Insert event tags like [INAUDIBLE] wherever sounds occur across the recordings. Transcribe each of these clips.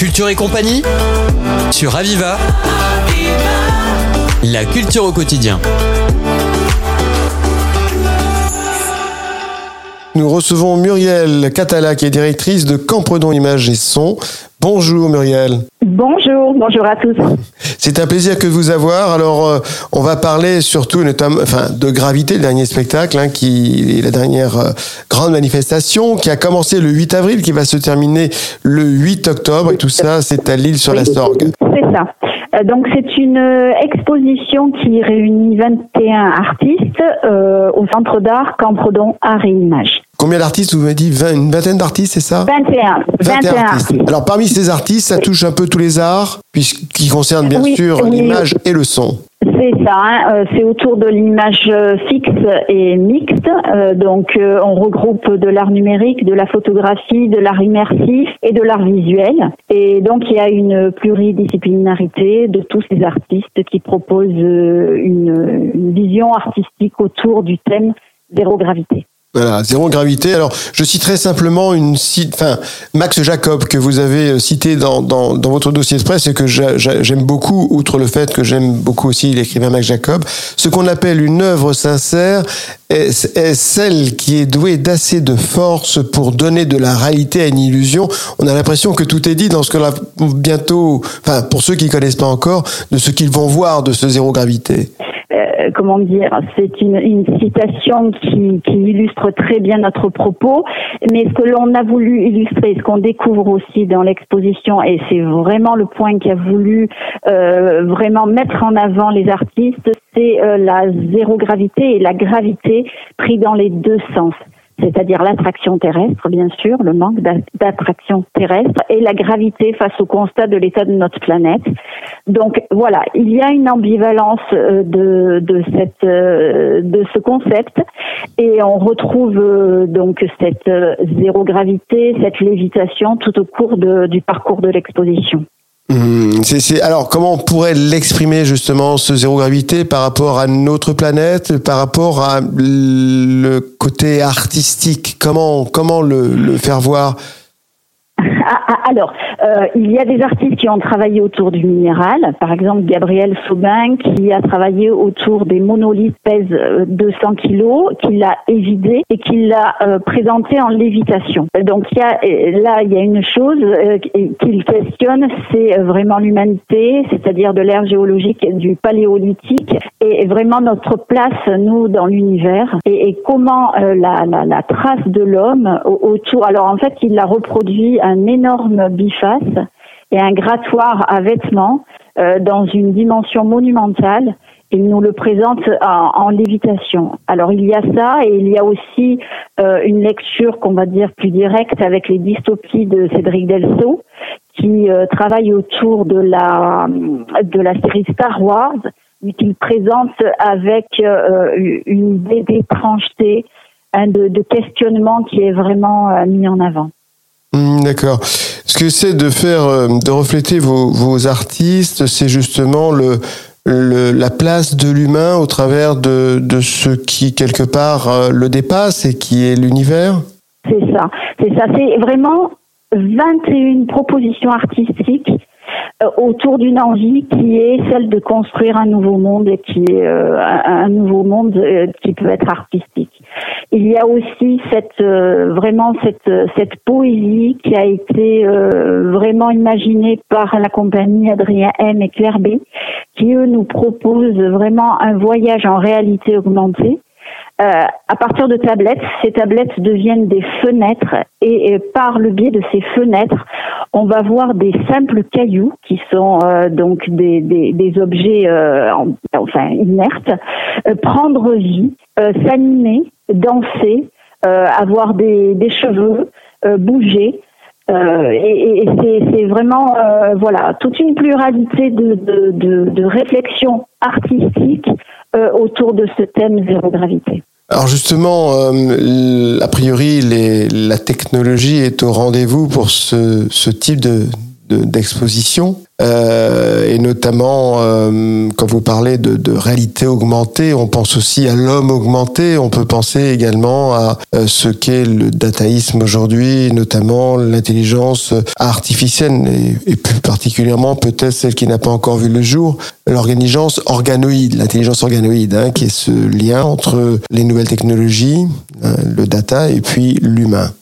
Culture et compagnie sur Aviva. La culture au quotidien. Nous recevons Muriel Catala, qui est directrice de Campredon Images et Son. Bonjour Muriel. Bonjour, bonjour à tous. C'est un plaisir que de vous avoir. Alors, euh, on va parler surtout notamment, enfin, de Gravité, le dernier spectacle, hein, qui est la dernière euh, grande manifestation, qui a commencé le 8 avril, qui va se terminer le 8 octobre. Et tout ça, c'est à Lille sur la Sorgue. C'est ça. Euh, donc c'est une exposition qui réunit 21 artistes au Centre d'art Campredon Art et Images. Combien d'artistes Vous m'avez dit une vingtaine d'artistes, c'est ça 21. 21, artistes. Alors parmi ces artistes, ça touche un peu tous les arts, puisqu'ils concernent bien sûr l'image et le son. C'est ça, hein. euh, c'est autour de l'image euh, fixe et mixte. Euh, donc on regroupe de l'art numérique, de la photographie, de l'art immersif et de l'art visuel. Et donc il y a une pluridisciplinarité de tous ces artistes qui proposent une, une vision artistique autour du thème zéro gravité. Voilà, zéro gravité. Alors, je citerai simplement une cite, enfin, Max Jacob que vous avez euh, cité dans, dans, dans votre dossier de presse et que j'aime beaucoup, outre le fait que j'aime beaucoup aussi l'écrivain Max Jacob. Ce qu'on appelle une œuvre sincère est, est celle qui est douée d'assez de force pour donner de la réalité à une illusion. On a l'impression que tout est dit dans ce que là, bientôt, enfin, pour ceux qui connaissent pas encore, de ce qu'ils vont voir de ce zéro gravité. Euh, comment dire, c'est une, citation qui, qui, illustre très bien notre propos, mais ce que l'on a voulu illustrer, ce qu'on découvre aussi dans l'exposition, et c'est vraiment le point qui a voulu euh, vraiment mettre en avant les artistes, c'est euh, la zéro gravité et la gravité pris dans les deux sens c'est-à-dire l'attraction terrestre, bien sûr, le manque d'attraction terrestre, et la gravité face au constat de l'état de notre planète. Donc voilà, il y a une ambivalence euh, euh, de ce concept, et on retrouve euh, donc cette zéro gravité, cette lévitation tout au cours du parcours de l'exposition. Mmh, alors, comment on pourrait l'exprimer justement, ce zéro gravité, par rapport à notre planète, par rapport à le côté artistique? Comment, comment le, faire voir? Alors, euh, il y a des artistes qui ont travaillé autour du minéral. Par exemple, Gabriel Saubin qui a travaillé autour des monolithes pèsent 200 euh, kilos, qu'il l'a évidé et qu'il l'a euh, présenté en lévitation. Donc y a, là, il y a une chose qu'il questionne, c'est vraiment l'humanité, c'est-à-dire de l'ère géologique du paléolithique et vraiment notre place, nous, dans l'univers et, comment la, la, la, trace de l'homme autour. Alors en fait, il a reproduit un énorme biface et un grattoir à vêtements euh, dans une dimension monumentale. Il nous le présente en, lévitation. Alors il y a ça et il y a aussi euh, une lecture qu'on va dire plus directe avec les dystopies de Cédric Delso qui euh, travaille autour de la de la série Star Wars mais qu'il présente avec une idée d'étrangeté, de questionnement qui est vraiment mis en avant. Hmm, d'accord. Ce que c'est de faire, euh, de refléter vos, vos artistes, c'est justement le, le, la place de l'humain au travers de, de ce qui quelque part euh, le dépasse et qui est l'univers? C'est ça, c'est ça. C'est vraiment 21 propositions artistiques autour d'une envie qui est celle de construire un nouveau monde et qui est un nouveau monde qui peut être artistique. Il y a aussi cette euh, vraiment cette cette poésie qui a été euh, vraiment imaginée par la compagnie Adrien M et Claire B, qui eux nous proposent vraiment un voyage en réalité augmentée. Euh, à partir de tablettes, ces tablettes deviennent des fenêtres et, par le biais de ces fenêtres, on va voir des simples cailloux qui sont donc des, objets enfin inertes prendre vie, s'animer danser, euh, avoir des, cheveux, euh, bouger. Euh, et, c'est vraiment voilà toute une pluralité de, réflexions artistiques autour de ce thème zéro gravité. Alors justement, a priori, la technologie est au rendez-vous pour ce, type de, d'exposition. Euh, et notamment, euh, quand vous parlez de, de, réalité augmentée, on pense aussi à l'homme augmenté. On peut penser également à euh, ce qu'est le dataïsme aujourd'hui, notamment l'intelligence artificielle et, et, plus particulièrement peut-être celle qui n'a pas encore vu le jour, l'organisation organoïde, l'intelligence organoïde, hein, qui est ce lien entre les nouvelles technologies, hein, le data et puis l'humain.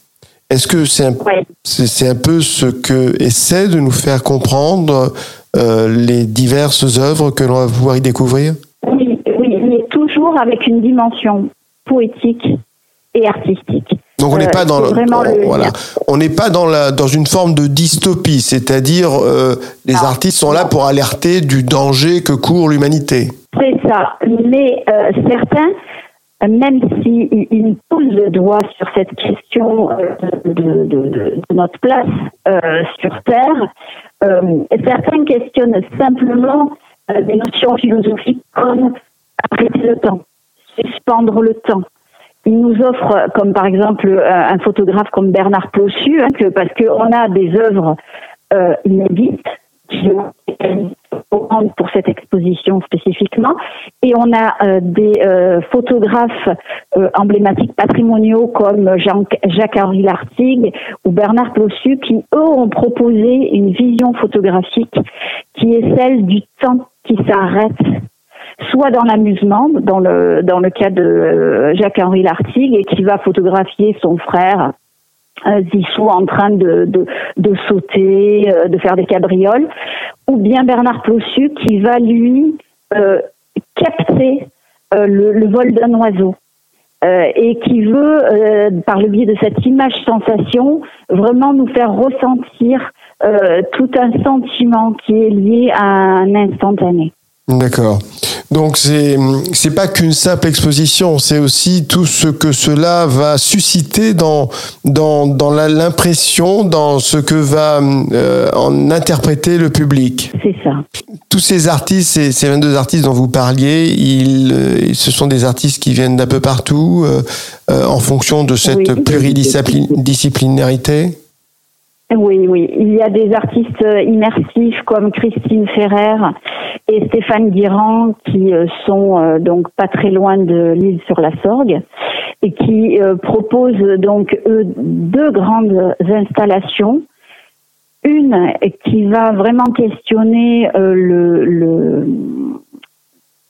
Est-ce que c'est un, c'est un peu ce que essaie de nous faire comprendre euh, les diverses œuvres que l'on va pouvoir y découvrir? Oui, oui, mais toujours avec une dimension poétique et artistique. Donc on n'est pas dans voilà, on n'est pas dans la dans une forme de dystopie, c'est-à-dire euh, les artistes sont là pour alerter du danger que court l'humanité. C'est ça, mais euh, certains même s'il il pose le doigt sur cette question euh, de, de, de, notre place euh, sur Terre, euh, certains questionnent simplement euh, des notions philosophiques comme arrêter le temps, suspendre le temps. Il nous offre, comme par exemple un photographe comme Bernard Plossu, hein, que, parce qu'on a des œuvres inédites qui ont pour cette exposition spécifiquement. Et on a euh, des euh, photographes euh, emblématiques patrimoniaux comme Jacques-Henri Lartigue ou Bernard Plossu qui, eux, ont proposé une vision photographique qui est celle du temps qui s'arrête soit dans l'amusement, dans le, dans le cas de Jacques-Henri Lartigue, et qui va photographier son frère euh, Zissou en train de, de, sauter, euh, de faire des cabrioles, ou bien Bernard Plossu qui va lui euh, capter euh, le, vol d'un oiseau. Euh, et qui veut, par le biais de cette image sensation, vraiment nous faire ressentir tout un sentiment qui est lié à un instantané. D'accord. Donc c'est c'est pas qu'une simple exposition, c'est aussi tout ce que cela va susciter dans dans dans l'impression, dans ce que va euh, en interpréter le public. C'est ça. Tous ces artistes, ces, ces 22 artistes dont vous parliez, ils, euh, ce sont des artistes qui viennent d'un peu partout euh, euh, en fonction de cette oui. pluridisciplinarité. Oui, oui. Il y a des artistes immersifs comme Christine Ferrer et Stéphane Guirand qui euh, sont euh, donc pas très loin de l'île sur la Sorgue et qui euh, proposent donc eux deux grandes installations. Une qui va vraiment questionner le, le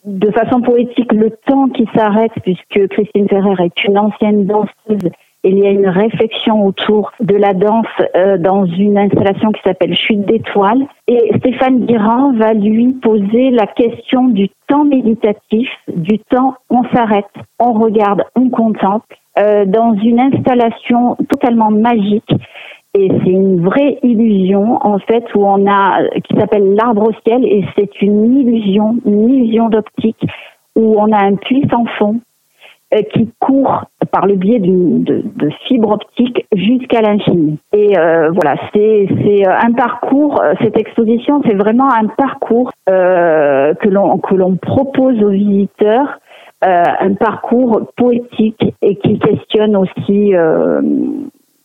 de façon poétique le temps qui s'arrête puisque Christine Ferrer est une ancienne danseuse il y a une réflexion autour de la danse euh, dans une installation qui s'appelle Chute d'étoiles. Et Stéphane Guirand va lui poser la question du temps méditatif, du temps on s'arrête, on regarde, on contemple, euh, dans une installation totalement magique. Et c'est une vraie illusion, en fait, où on a, qui s'appelle l'arbre au ciel, et c'est une illusion, une illusion d'optique, où on a un puits sans fond, qui court par le biais de, de fibres optiques jusqu'à l'infini. Et euh, voilà, c'est euh, un parcours. Euh, cette exposition, c'est vraiment un parcours euh, que l'on que l'on propose aux visiteurs, euh, un parcours poétique et qui questionne aussi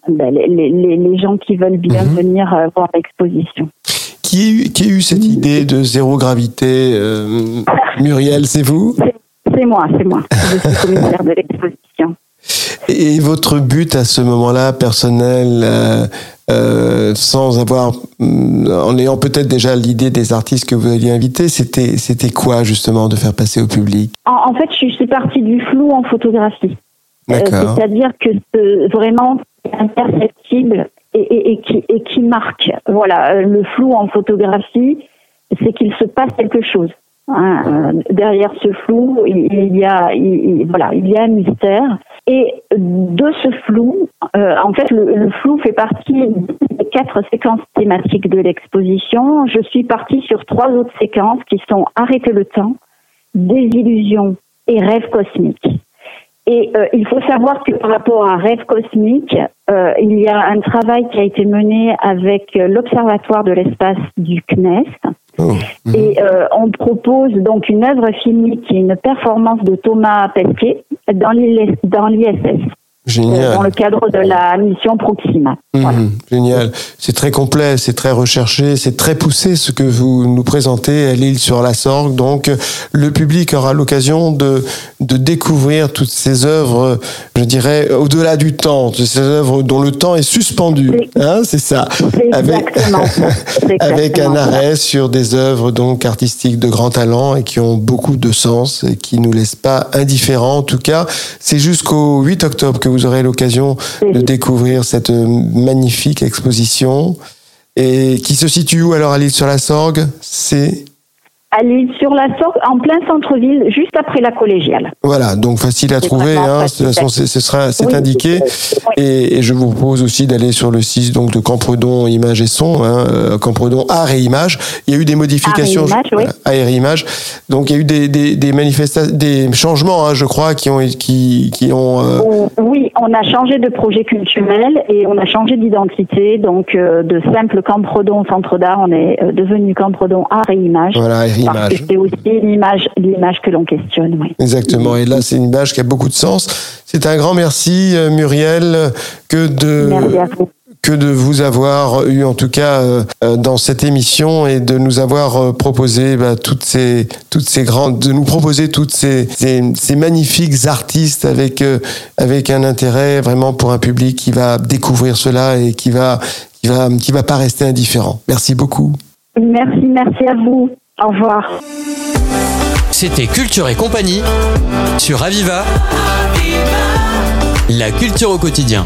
ben, les, les, les, gens qui veulent bien mmh. venir voir l'exposition. Qui a, eu, qui a eu cette idée de zéro gravité Muriel, c'est vous? C'est moi, c'est moi. Je suis [LAUGHS] commissaire de l'exposition. Et votre but à ce moment-là, personnel, euh, euh, sans avoir, mm, en ayant peut-être déjà l'idée des artistes que vous aviez invités, c'était c'était quoi justement de faire passer au public? En, en, fait, je suis partie du flou en photographie. Euh, C'est-à-dire que vraiment imperceptible et, et, et, qui, et qui marque. Voilà, le flou en photographie, c'est qu'il se passe quelque chose. Hein, euh, derrière ce flou, il, y a, il, voilà, il y a un mystère. Et de ce flou, euh, en fait, le, flou fait partie des quatre séquences thématiques de l'exposition. Je suis partie sur trois autres séquences qui sont Arrêter le temps, Désillusion et Rêve cosmique. Et euh, il faut savoir que par rapport à Rêve cosmique, euh, il y a un travail qui a été mené avec l'Observatoire de l'espace du CNES, Oh. Et euh, on propose donc une œuvre filmique qui une performance de Thomas Pesquet dans l'ISS. Génial. dans le cadre de la mission Proxima. Voilà. Mhm, génial. C'est très complet, c'est très recherché, c'est très poussé ce que vous nous présentez à l'île sur la Sorgue. Donc, le public aura l'occasion de, de découvrir toutes ces œuvres, je dirais, au-delà du temps, ces œuvres dont le temps est suspendu. Hein, c'est ça. C'est Avec, exactement ça. [LAUGHS] C'est avec un ça. arrêt sur des œuvres donc artistiques de grand talent et qui ont beaucoup de sens et qui nous laissent pas indifférents. En tout cas, c'est jusqu'au 8 octobre que vous aurez l'occasion de découvrir cette euh, magnifique exposition. Et qui se situe où alors à l'île sur la Sorgue? C'est À l'île sur la Sorgue, en plein centre-ville, juste après la collégiale. voilà, donc facile à trouver. Hein, de toute façon, c'est- Oui. indiqué. Oui. Et, et je vous propose aussi d'aller sur le site donc de Campredon Images et Son, hein, euh, Campredon Art et Images. Il y a eu des modifications. Art et Images, oui. voilà, Images. Donc il y a eu des des, des manifestations, des changements, hein, je crois, qui ont qui qui ont. euh, Oui, on a changé de projet culturel et on a changé d'identité. Donc, euh, de simple Campredon Centre d'Art, on est devenu Campredon Art et Images. voilà, et C'est aussi l'image, l'image que l'on questionne, oui. Exactement. Et là, c'est une image qui a beaucoup de sens. C'est un grand merci, euh, Muriel, que de Merci à vous. que de vous avoir eu en tout cas euh, euh, dans cette émission et de nous avoir euh, proposé bah, toutes ces toutes ces grandes de nous proposer toutes ces ces, ces magnifiques artistes avec euh, avec un intérêt vraiment pour un public qui va découvrir cela et qui va qui va qui va pas rester indifférent. Merci beaucoup. Merci, merci à vous. Au revoir. C'était Culture et compagnie sur Aviva. La culture au quotidien.